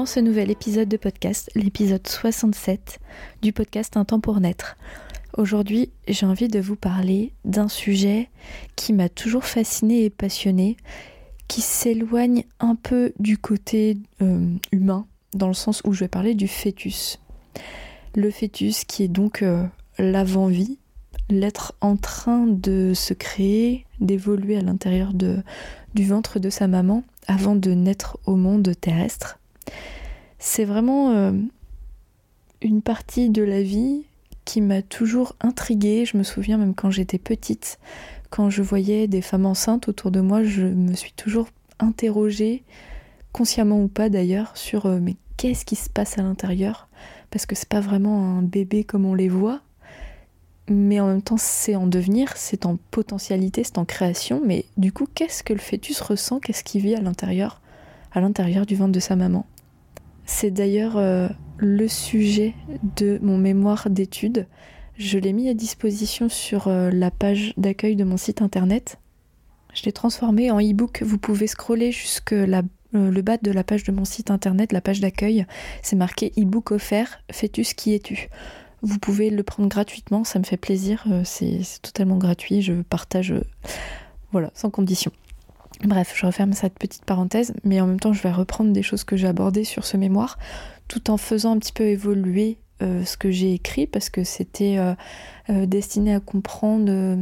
dans ce nouvel épisode de podcast, l'épisode 67 du podcast Un temps pour naître. Aujourd'hui, j'ai envie de vous parler d'un sujet qui m'a toujours fasciné et passionné, qui s'éloigne un peu du côté euh, humain, dans le sens où je vais parler du fœtus. Le fœtus qui est donc euh, l'avant-vie, l'être en train de se créer, d'évoluer à l'intérieur du ventre de sa maman avant de naître au monde terrestre. C'est vraiment euh, une partie de la vie qui m'a toujours intriguée. Je me souviens même quand j'étais petite, quand je voyais des femmes enceintes autour de moi, je me suis toujours interrogée, consciemment ou pas d'ailleurs, sur euh, mais qu'est-ce qui se passe à l'intérieur? Parce que c'est pas vraiment un bébé comme on les voit, mais en même temps c'est en devenir, c'est en potentialité, c'est en création. Mais du coup, qu'est-ce que le fœtus ressent? Qu'est-ce qu'il vit à l'intérieur, à l'intérieur du ventre de sa maman c'est d'ailleurs euh, le sujet de mon mémoire d'études. Je l'ai mis à disposition sur euh, la page d'accueil de mon site internet. Je l'ai transformé en e-book. Vous pouvez scroller jusque euh, le bas de la page de mon site internet, la page d'accueil. C'est marqué e-book offert, fœtus qui es-tu? Vous pouvez le prendre gratuitement, ça me fait plaisir. C'est totalement gratuit. Je partage, voilà, sans condition. Bref, je referme cette petite parenthèse, mais en même temps, je vais reprendre des choses que j'ai abordées sur ce mémoire, tout en faisant un petit peu évoluer euh, ce que j'ai écrit, parce que c'était euh, euh, destiné à comprendre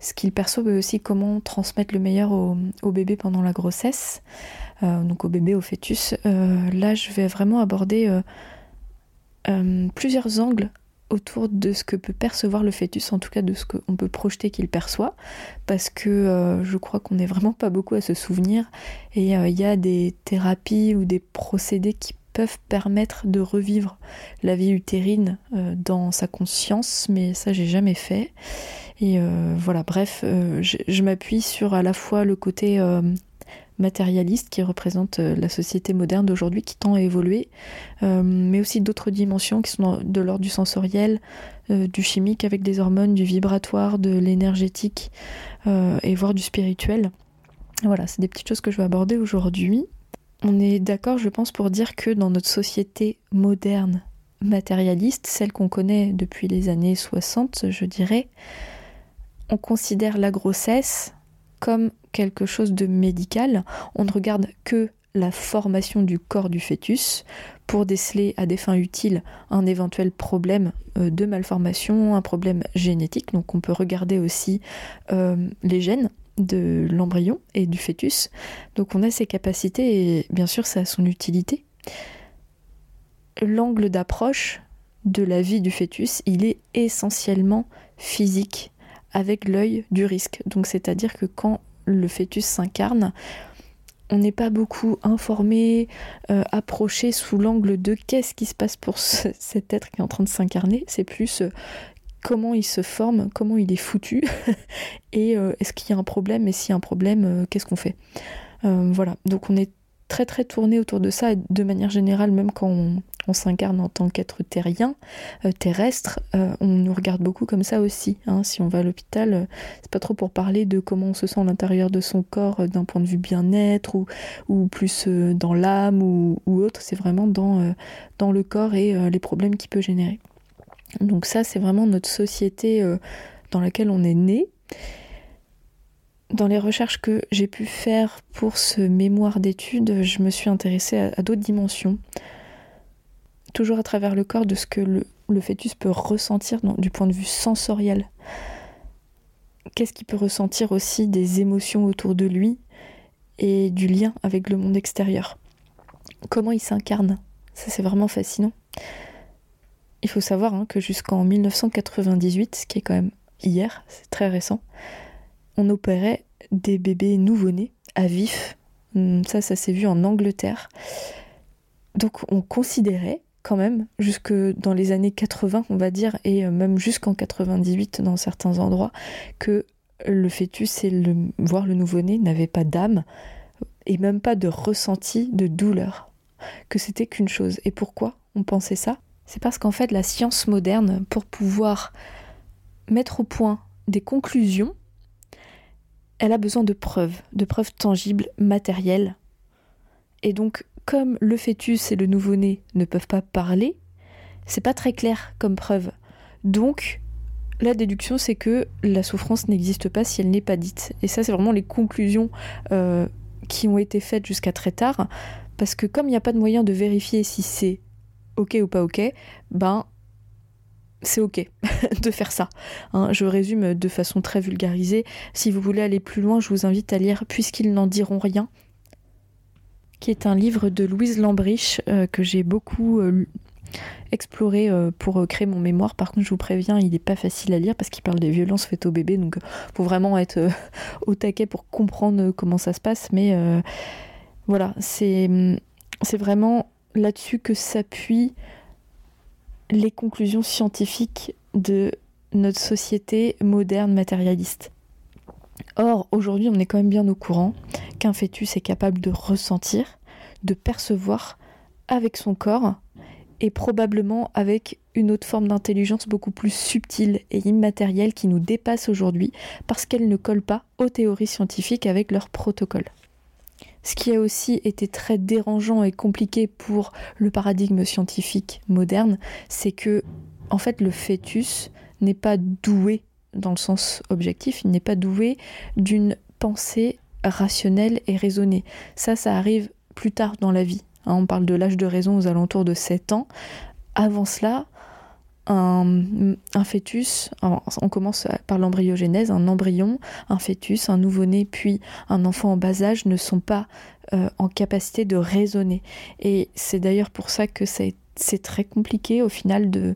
ce qu'il perçoit, mais aussi comment transmettre le meilleur au, au bébé pendant la grossesse, donc au bébé, au fœtus. là, je vais vraiment aborder plusieurs angles autour de ce que peut percevoir le fœtus, en tout cas de ce qu'on peut projeter qu'il perçoit, parce que euh, je crois qu'on n'est vraiment pas beaucoup à se souvenir, et euh, il y a des thérapies ou des procédés qui peuvent permettre de revivre la vie utérine euh, dans sa conscience, mais ça j'ai jamais fait. Et voilà, bref, je, je m'appuie sur à la fois le côté matérialiste qui représente euh, la société moderne d'aujourd'hui qui tend à évoluer, euh, mais aussi d'autres dimensions qui sont de l'ordre du sensoriel, euh, du chimique avec des hormones, du vibratoire, de l'énergétique et voire du spirituel. Voilà, c'est des petites choses que je vais aborder aujourd'hui. On est d'accord, je pense, pour dire que dans notre société moderne matérialiste, celle qu'on connaît depuis les années 60, je dirais, on considère la grossesse comme quelque chose de médical. On ne regarde que la formation du corps du fœtus pour déceler à des fins utiles un éventuel problème euh, de malformation, un problème génétique. Donc on peut regarder aussi euh, les gènes de l'embryon et du fœtus. Donc on a ses capacités et bien sûr ça a son utilité. L'angle d'approche de la vie du fœtus, il est essentiellement physique avec l'œil du risque. Donc c'est-à-dire que quand le fœtus s'incarne, on n'est pas beaucoup informé, euh, approché sous l'angle de qu'est-ce qui se passe pour cet être qui est en train de s'incarner. C'est plus euh, comment il se forme, comment il est foutu, et euh, est-ce qu'il y a un problème, et s'il y a un problème, qu'est-ce qu'on fait. voilà, donc on est très très tourné autour de ça, et de manière générale, même quand on, s'incarne en tant qu'être terrien, euh, terrestre, euh, on nous regarde beaucoup comme ça aussi. Hein. Si on va à l'hôpital, euh, c'est pas trop pour parler de comment on se sent à l'intérieur de son corps d'un point de vue bien-être ou, plus dans l'âme ou, autre, c'est vraiment dans, dans le corps et les problèmes qu'il peut générer. Donc ça, c'est vraiment notre société dans laquelle on est né dans les recherches que j'ai pu faire pour ce mémoire d'études, je me suis intéressée à, d'autres dimensions, toujours à travers le corps, de ce que le, fœtus peut ressentir du point de vue sensoriel. Qu'est-ce qu'il peut ressentir aussi des émotions autour de lui et du lien avec le monde extérieur? Comment il s'incarne? Ça c'est vraiment fascinant. Il faut savoir hein, que jusqu'en 1998, ce qui est quand même hier, c'est très récent, on opérait des bébés nouveau-nés à vif. Hum, ça, ça s'est vu en Angleterre. donc on considérait quand même, jusque dans les années 80, on va dire, et euh, même jusqu'en 98 dans certains endroits, que le fœtus et le, voire le nouveau-né n'avaient pas d'âme et même pas de ressenti de douleur, que c'était qu'une chose. Et pourquoi on pensait ça? C'est parce qu'en fait la science moderne, pour pouvoir mettre au point des conclusions, elle a besoin de preuves, de preuves tangibles, matérielles. Et donc comme le fœtus et le nouveau-né ne peuvent pas parler, c'est pas très clair comme preuve. Donc, la déduction, c'est que la souffrance n'existe pas si elle n'est pas dite. Et ça, c'est vraiment les conclusions euh, qui ont été faites jusqu'à très tard. Parce que comme il n'y a pas de moyen de vérifier si c'est ok ou pas ok, ben c'est ok de faire ça. Hein. je résume de façon très vulgarisée. Si vous voulez aller plus loin, je vous invite à lire Puisqu'ils n'en diront rien qui est un livre de Louise Lambriche euh, que j'ai beaucoup euh, exploré euh, pour créer mon mémoire. Par contre, je vous préviens, il n'est pas facile à lire parce qu'il parle des violences faites aux bébés, donc faut vraiment être au taquet pour comprendre comment ça se passe. Mais voilà, c'est c'est vraiment là-dessus que s'appuient les conclusions scientifiques de notre société moderne matérialiste. Or, aujourd'hui, on est quand même bien au courant qu'un fœtus est capable de ressentir, de percevoir avec son corps et probablement avec une autre forme d'intelligence beaucoup plus subtile et immatérielle qui nous dépasse aujourd'hui parce qu'elle ne colle pas aux théories scientifiques avec leur protocole. Ce qui a aussi été très dérangeant et compliqué pour le paradigme scientifique moderne, c'est que en fait le fœtus n'est pas doué dans le sens objectif, il n'est pas doué d'une pensée rationnelle et raisonnée. Ça, ça arrive plus tard dans la vie. Hein, on parle de l'âge de raison aux alentours de 7 ans. Avant cela, un, fœtus, on commence par l'embryogénèse, un embryon, un fœtus, un nouveau-né, puis un enfant en bas âge ne sont pas euh, en capacité de raisonner. Et c'est d'ailleurs pour ça que c'est très compliqué au final de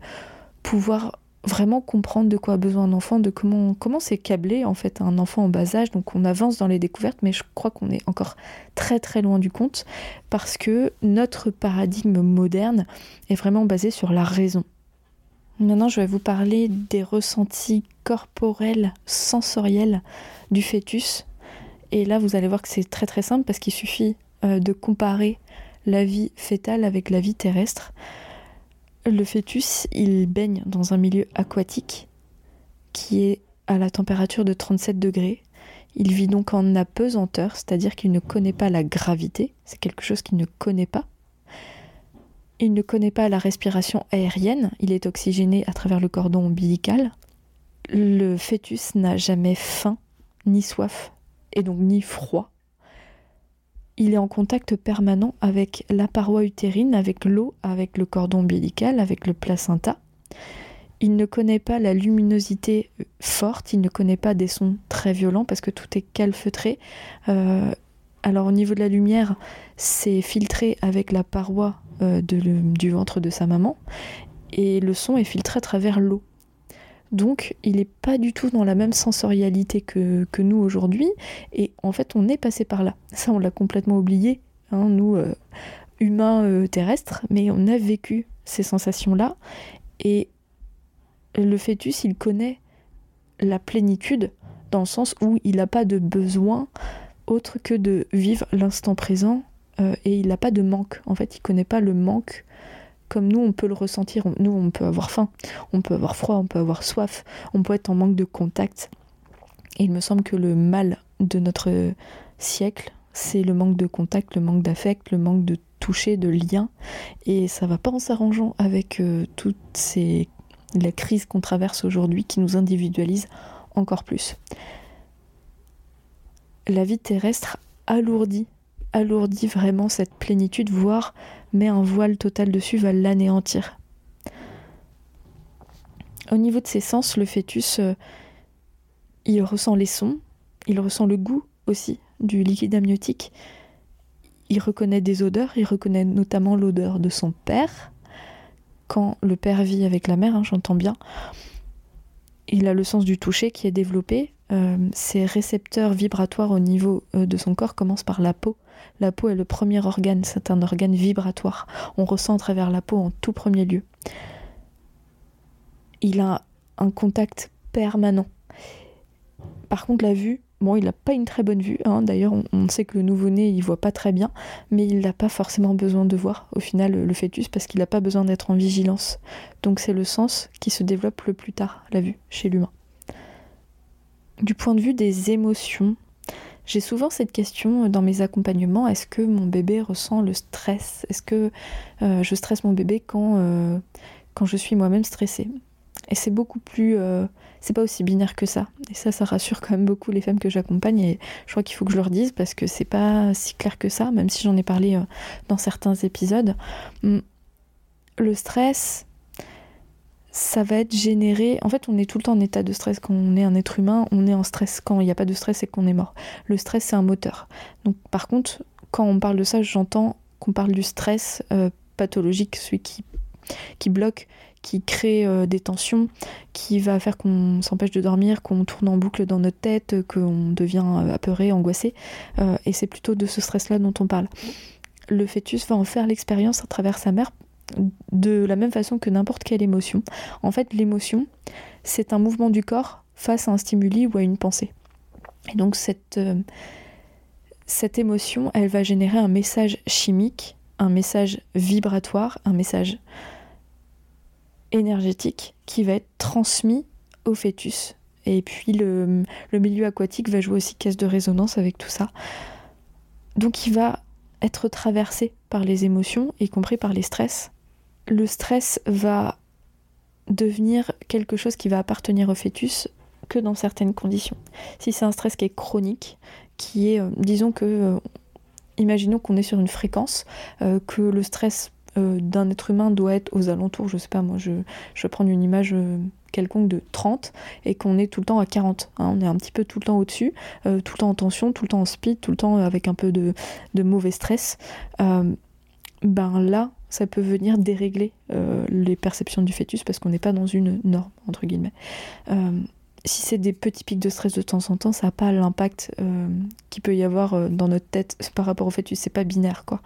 pouvoir vraiment comprendre de quoi a besoin un enfant, de comment comment c'est câblé en fait un enfant en bas âge. Donc on avance dans les découvertes, mais je crois qu'on est encore très très loin du compte parce que notre paradigme moderne est vraiment basé sur la raison. Maintenant, je vais vous parler des ressentis corporels, sensoriels du fœtus. Et là, vous allez voir que c'est très très simple parce qu'il suffit euh, de comparer la vie fétale avec la vie terrestre. Le fœtus, il baigne dans un milieu aquatique qui est à la température de 37 degrés. Il vit donc en apesanteur, c'est-à-dire qu'il ne connaît pas la gravité, c'est quelque chose qu'il ne connaît pas. Il ne connaît pas la respiration aérienne, il est oxygéné à travers le cordon ombilical. Le fœtus n'a jamais faim, ni soif, et donc ni froid il est en contact permanent avec la paroi utérine, avec l'eau, avec le cordon ombilical, avec le placenta. Il ne connaît pas la luminosité forte, il ne connaît pas des sons très violents parce que tout est calfeutré. Euh, alors au niveau de la lumière, c'est filtré avec la paroi euh, du ventre de sa maman et le son est filtré à travers l'eau. Donc il n'est pas du tout dans la même sensorialité que, nous aujourd'hui. Et en fait, on est passé par là. Ça, on l'a complètement oublié, hein, nous, euh, humains euh, terrestres, mais on a vécu ces sensations-là. Et le fœtus, il connaît la plénitude dans le sens où il n'a pas de besoin autre que de vivre l'instant présent euh, et il n'a pas de manque. En fait, il connaît pas le manque comme nous on peut le ressentir. Nous on peut avoir faim, on peut avoir froid, on peut avoir soif, on peut être en manque de contact. Et il me semble que le mal de notre siècle, c'est le manque de contact, le manque d'affect, le manque de toucher, de lien. Et ça va pas en s'arrangeant avec euh, toutes ces la crise qu'on traverse aujourd'hui qui nous individualise encore plus. La vie terrestre alourdit alourdit vraiment cette plénitude, voire met un voile total dessus, va l'anéantir. Au niveau de ses sens, le fœtus, euh, il ressent les sons, il ressent le goût aussi du liquide amniotique, il reconnaît des odeurs, il reconnaît notamment l'odeur de son père. Quand le père vit avec la mère, hein, j'entends bien, il a le sens du toucher qui est développé, ses récepteurs vibratoires au niveau de son corps commencent par la peau. La peau est le premier organe, c'est un organe vibratoire. On ressent à travers la peau en tout premier lieu. Il a un contact permanent. Par contre, la vue, bon, il n'a pas une très bonne vue. Hein. D'ailleurs, on, sait que le nouveau-né, il voit pas très bien, mais il n'a pas forcément besoin de voir, au final, le fœtus, parce qu'il n'a pas besoin d'être en vigilance. Donc, c'est le sens qui se développe le plus tard, la vue, chez l'humain. Du point de vue des émotions, j'ai souvent cette question dans mes accompagnements est-ce que mon bébé ressent le stress? Est-ce que euh, je stresse mon bébé quand, euh, quand je suis moi-même stressée? Et c'est beaucoup plus. Euh, c'est pas aussi binaire que ça. Et ça, ça rassure quand même beaucoup les femmes que j'accompagne. Et je crois qu'il faut que je leur dise parce que c'est pas si clair que ça, même si j'en ai parlé dans certains épisodes. Hum, le stress, ça va être généré. En fait, on est tout le temps en état de stress quand on est un être humain. On est en stress quand il n'y a pas de stress et qu'on est mort. Le stress, c'est un moteur. Donc, par contre, quand on parle de ça, j'entends qu'on parle du stress euh, pathologique, celui qui, qui bloque, qui crée euh, des tensions, qui va faire qu'on s'empêche de dormir, qu'on tourne en boucle dans notre tête, qu'on devient euh, apeuré, angoissé. et c'est plutôt de ce stress-là dont on parle. Le fœtus va en faire l'expérience à travers sa mère de la même façon que n'importe quelle émotion. En fait, l'émotion, c'est un mouvement du corps face à un stimuli ou à une pensée. Et donc cette, euh, cette émotion, elle va générer un message chimique, un message vibratoire, un message énergétique qui va être transmis au fœtus. Et puis le, le milieu aquatique va jouer aussi caisse de résonance avec tout ça. Donc il va être traversé par les émotions, y compris par les stress, le stress va devenir quelque chose qui va appartenir au fœtus que dans certaines conditions. Si c'est un stress qui est chronique, qui est, euh, disons que, euh, imaginons qu'on est sur une fréquence, euh, que le stress d'un être humain doit être aux alentours, je sais pas moi, je, je vais prendre une image quelconque de 30 et qu'on est tout le temps à 40. Hein. on est un petit peu tout le temps au-dessus, tout le temps en tension, tout le temps en speed, tout le temps avec un peu de, de mauvais stress. ben là, ça peut venir dérégler euh, les perceptions du fœtus parce qu'on n'est pas dans une norme, entre guillemets. Euh, si c'est des petits pics de stress de temps en temps, ça n'a pas l'impact euh, qu'il peut y avoir dans notre tête par rapport au fœtus, c'est pas binaire quoi.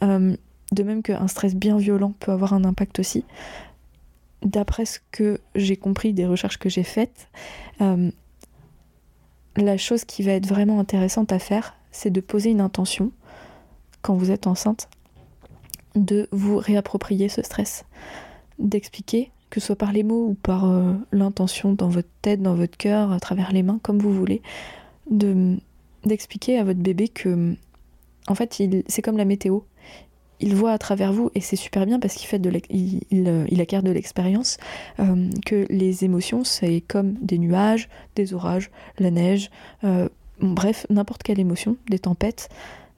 de même qu'un stress bien violent peut avoir un impact aussi. D'après ce que j'ai compris des recherches que j'ai faites, la chose qui va être vraiment intéressante à faire, c'est de poser une intention quand vous êtes enceinte de vous réapproprier ce stress, d'expliquer, que ce soit par les mots ou par euh, l'intention dans votre tête, dans votre cœur, à travers les mains, comme vous voulez, de d'expliquer à votre bébé que, en fait, c'est comme la météo. Il voit à travers vous, et c'est super bien parce qu'il fait de il, acquiert de l'expérience, euh, que les émotions, c'est comme des nuages, des orages, la neige, euh, bref, n'importe quelle émotion, des tempêtes,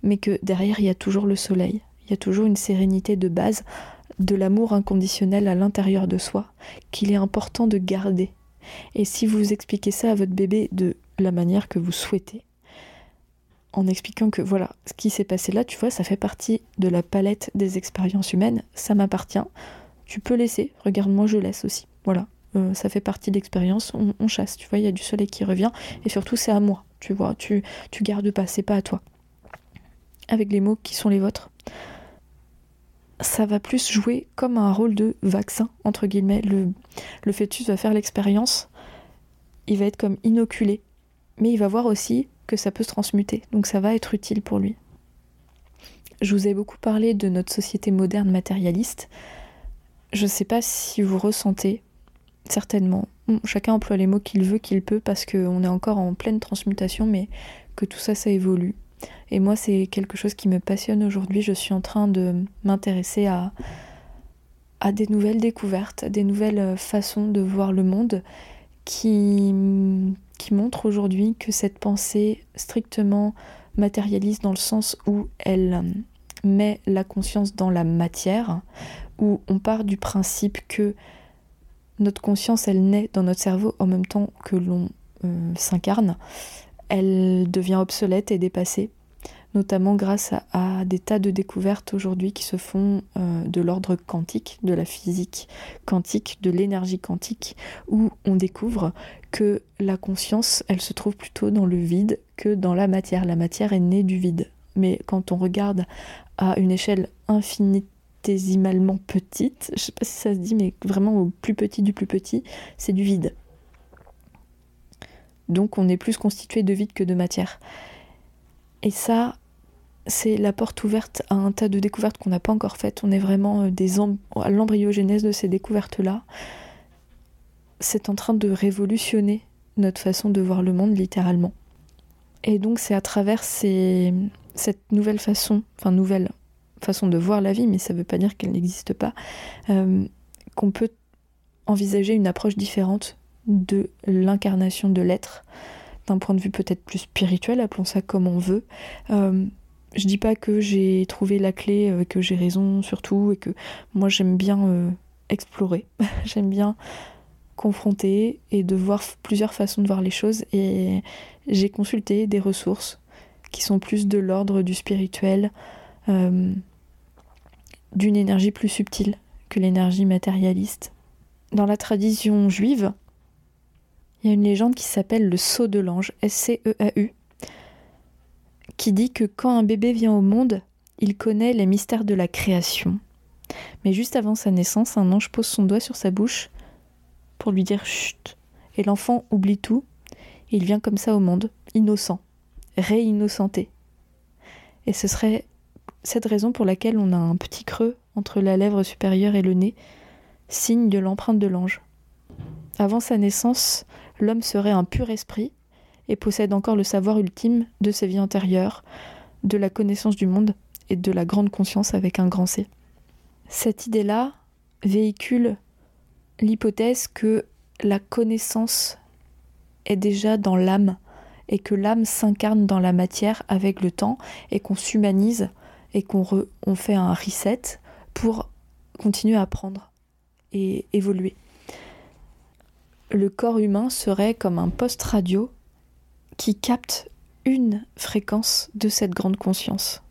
mais que derrière, il y a toujours le soleil, il y a toujours une sérénité de base, de l'amour inconditionnel à l'intérieur de soi, qu'il est important de garder. Et si vous expliquez ça à votre bébé de la manière que vous souhaitez, en expliquant que voilà, ce qui s'est passé là, tu vois, ça fait partie de la palette des expériences humaines, ça m'appartient, tu peux laisser, regarde-moi, je laisse aussi. Voilà, euh, ça fait partie de l'expérience, on, chasse, tu vois, il y a du soleil qui revient, et surtout c'est à moi, tu vois, tu, tu gardes pas, c'est pas à toi. Avec les mots qui sont les vôtres ça va plus jouer comme un rôle de vaccin, entre guillemets. Le, le fœtus va faire l'expérience, il va être comme inoculé, mais il va voir aussi que ça peut se transmuter, donc ça va être utile pour lui. Je vous ai beaucoup parlé de notre société moderne matérialiste. Je ne sais pas si vous ressentez, certainement. Chacun emploie les mots qu'il veut, qu'il peut, parce qu'on est encore en pleine transmutation, mais que tout ça, ça évolue. Et moi, c'est quelque chose qui me passionne aujourd'hui. Je suis en train de m'intéresser à, à des nouvelles découvertes, à des nouvelles euh, façons de voir le monde qui, qui montrent aujourd'hui que cette pensée strictement matérialiste dans le sens où elle euh, met la conscience dans la matière, où on part du principe que notre conscience, elle naît dans notre cerveau en même temps que l'on euh, s'incarne, elle devient obsolète et dépassée notamment grâce à, des tas de découvertes aujourd'hui qui se font euh, de l'ordre quantique, de la physique quantique, de l'énergie quantique, où on découvre que la conscience, elle se trouve plutôt dans le vide que dans la matière. La matière est née du vide. Mais quand on regarde à une échelle infinitésimalement petite, je sais pas si ça se dit, mais vraiment au plus petit du plus petit, c'est du vide. Donc on est plus constitué de vide que de matière. Et ça, c'est la porte ouverte à un tas de découvertes qu'on n'a pas encore faites. On est vraiment euh, à l'embryogénèse de ces découvertes-là. C'est en train de révolutionner notre façon de voir le monde littéralement. Et donc c'est à travers cette nouvelle façon, enfin nouvelle façon de voir la vie, mais ça ne veut pas dire qu'elle n'existe pas, euh, qu'on peut envisager une approche différente de l'incarnation de l'être, d'un point de vue peut-être plus spirituel, appelons ça comme on veut. Euh, je dis pas que j'ai trouvé la clé, euh, que j'ai raison surtout, et que moi j'aime bien euh, explorer, j'aime bien confronter et de voir plusieurs façons de voir les choses. Et j'ai consulté des ressources qui sont plus de l'ordre du spirituel, d'une énergie plus subtile que l'énergie matérialiste. Dans la tradition juive, il y a une légende qui s'appelle le sceau de l'ange, S-C-E-A-U, qui dit que quand un bébé vient au monde, il connaît les mystères de la création. Mais juste avant sa naissance, un ange pose son doigt sur sa bouche pour lui dire chut. Et l'enfant oublie tout. Il vient comme ça au monde, innocent, réinnocenté. Et ce serait cette raison pour laquelle on a un petit creux entre la lèvre supérieure et le nez, signe de l'empreinte de l'ange. Avant sa naissance, l'homme serait un pur esprit et possède encore le savoir ultime de sa vie antérieure, de la connaissance du monde et de la grande conscience avec un grand C. Cette idée-là véhicule l'hypothèse que la connaissance est déjà dans l'âme et que l'âme s'incarne dans la matière avec le temps et qu'on s'humanise et qu'on on fait un reset pour continuer à apprendre et évoluer le corps humain serait comme un poste radio qui capte une fréquence de cette grande conscience.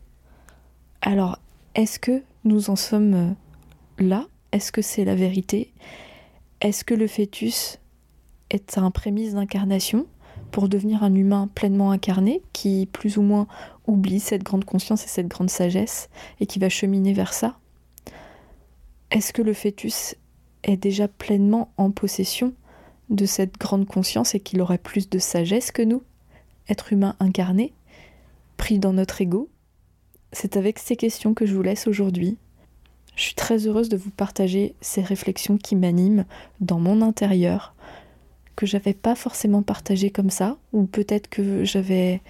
Alors, est-ce que nous en sommes euh, là? Est-ce que c'est la vérité? Est-ce que le fœtus est un prémisse d'incarnation pour devenir un humain pleinement incarné qui plus ou moins oublie cette grande conscience et cette grande sagesse et qui va cheminer vers ça? Est-ce que le fœtus est déjà pleinement en possession de cette grande conscience et qu'il aurait plus de sagesse que nous, être humain incarné, pris dans notre ego C'est avec ces questions que je vous laisse aujourd'hui. Je suis très heureuse de vous partager ces réflexions qui m'animent dans mon intérieur, que j'avais pas forcément partagé comme ça, ou peut-être que j'avais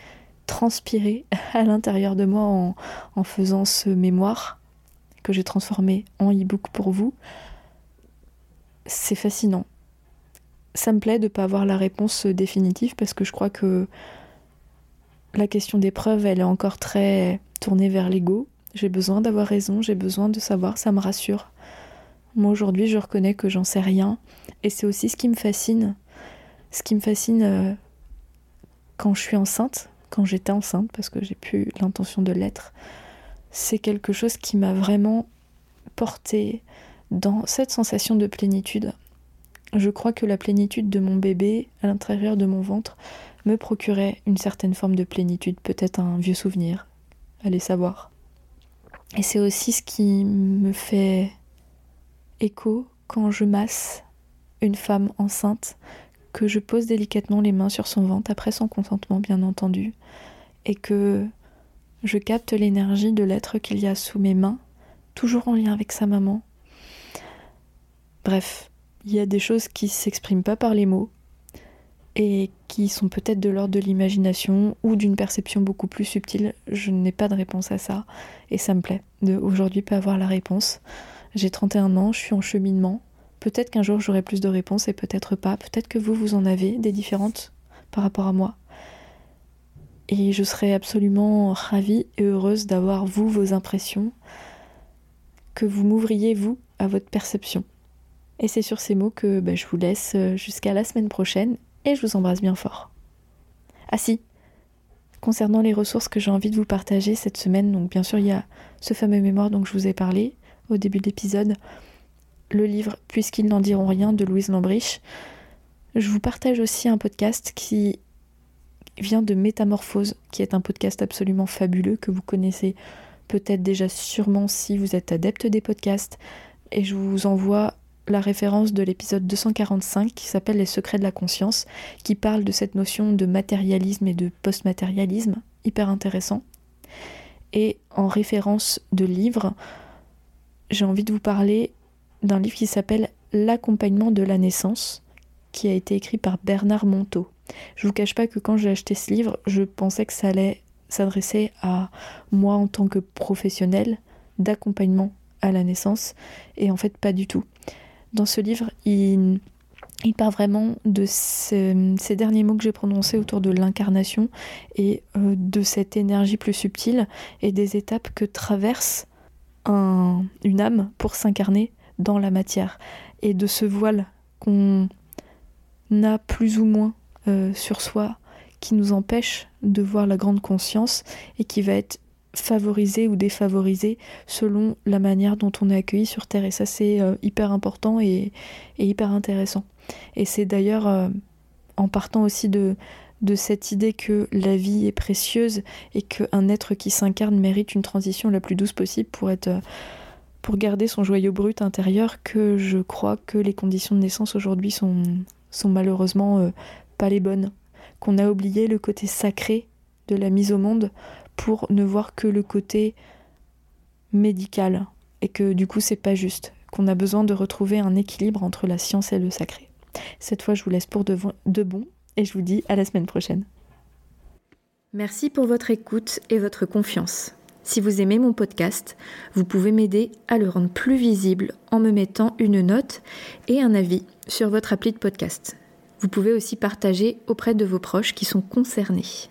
transpiré à l'intérieur de moi en, en faisant ce mémoire que j'ai transformé en e-book pour vous. C'est fascinant ça me plaît de ne pas avoir la réponse définitive parce que je crois que la question des preuves, elle est encore très tournée vers l'ego. J'ai besoin d'avoir raison, j'ai besoin de savoir, ça me rassure. Moi aujourd'hui, je reconnais que j'en sais rien et c'est aussi ce qui me fascine. Ce qui me fascine euh, quand je suis enceinte, quand j'étais enceinte, parce que j'ai plus l'intention de l'être, c'est quelque chose qui m'a vraiment porté dans cette sensation de plénitude, je crois que la plénitude de mon bébé à l'intérieur de mon ventre me procurait une certaine forme de plénitude, peut-être un vieux souvenir, allez savoir. Et c'est aussi ce qui me fait écho quand je masse une femme enceinte, que je pose délicatement les mains sur son ventre, après son consentement bien entendu, et que je capte l'énergie de l'être qu'il y a sous mes mains, toujours en lien avec sa maman. Bref, il y a des choses qui s'expriment pas par les mots et qui sont peut-être de l'ordre de l'imagination ou d'une perception beaucoup plus subtile. Je n'ai pas de réponse à ça et ça me plaît de aujourd'hui pas avoir la réponse. J'ai 31 ans, je suis en cheminement. Peut-être qu'un jour j'aurai plus de réponses et peut-être pas. Peut-être que vous, vous en avez des différentes par rapport à moi. Et je serais absolument ravie et heureuse d'avoir vous, vos impressions, que vous m'ouvriez, vous, à votre perception. Et c'est sur ces mots que bah, je vous laisse euh, jusqu'à la semaine prochaine et je vous embrasse bien fort. Ah si, Concernant les ressources que j'ai envie de vous partager cette semaine, donc bien sûr il y a ce fameux mémoire dont je vous ai parlé au début de l'épisode, le livre Puisqu'ils n'en diront rien de Louise Lambriche. Je vous partage aussi un podcast qui vient de Métamorphose, qui est un podcast absolument fabuleux que vous connaissez peut-être déjà sûrement si vous êtes adepte des podcasts. Et je vous envoie la référence de l'épisode 245 qui s'appelle Les secrets de la conscience, qui parle de cette notion de matérialisme et de post-matérialisme, hyper intéressant. Et en référence de livre, j'ai envie de vous parler d'un livre qui s'appelle L'accompagnement de la naissance, qui a été écrit par Bernard Monteau. Je vous cache pas que quand j'ai acheté ce livre, je pensais que ça allait s'adresser à moi en tant que professionnel d'accompagnement à la naissance, et en fait pas du tout. Dans ce livre, il, part vraiment de ces, derniers mots que j'ai prononcés autour de l'incarnation et euh, de cette énergie plus subtile et des étapes que traverse un, une âme pour s'incarner dans la matière. Et de ce voile qu'on a plus ou moins euh, sur soi qui nous empêche de voir la grande conscience et qui va être favorisé ou défavorisé selon la manière dont on est accueilli sur Terre. Et ça, c'est euh, hyper important et, hyper intéressant. Et c'est d'ailleurs euh, en partant aussi de, cette idée que la vie est précieuse et qu'un être qui s'incarne mérite une transition la plus douce possible pour être pour garder son joyau brut intérieur que je crois que les conditions de naissance aujourd'hui sont, malheureusement euh, pas les bonnes. Qu'on a oublié le côté sacré de la mise au monde pour ne voir que le côté médical et que du coup c'est pas juste, qu'on a besoin de retrouver un équilibre entre la science et le sacré. Cette fois je vous laisse pour de, de bon et je vous dis à la semaine prochaine. Merci pour votre écoute et votre confiance. Si vous aimez mon podcast, vous pouvez m'aider à le rendre plus visible en me mettant une note et un avis sur votre appli de podcast. Vous pouvez aussi partager auprès de vos proches qui sont concernés.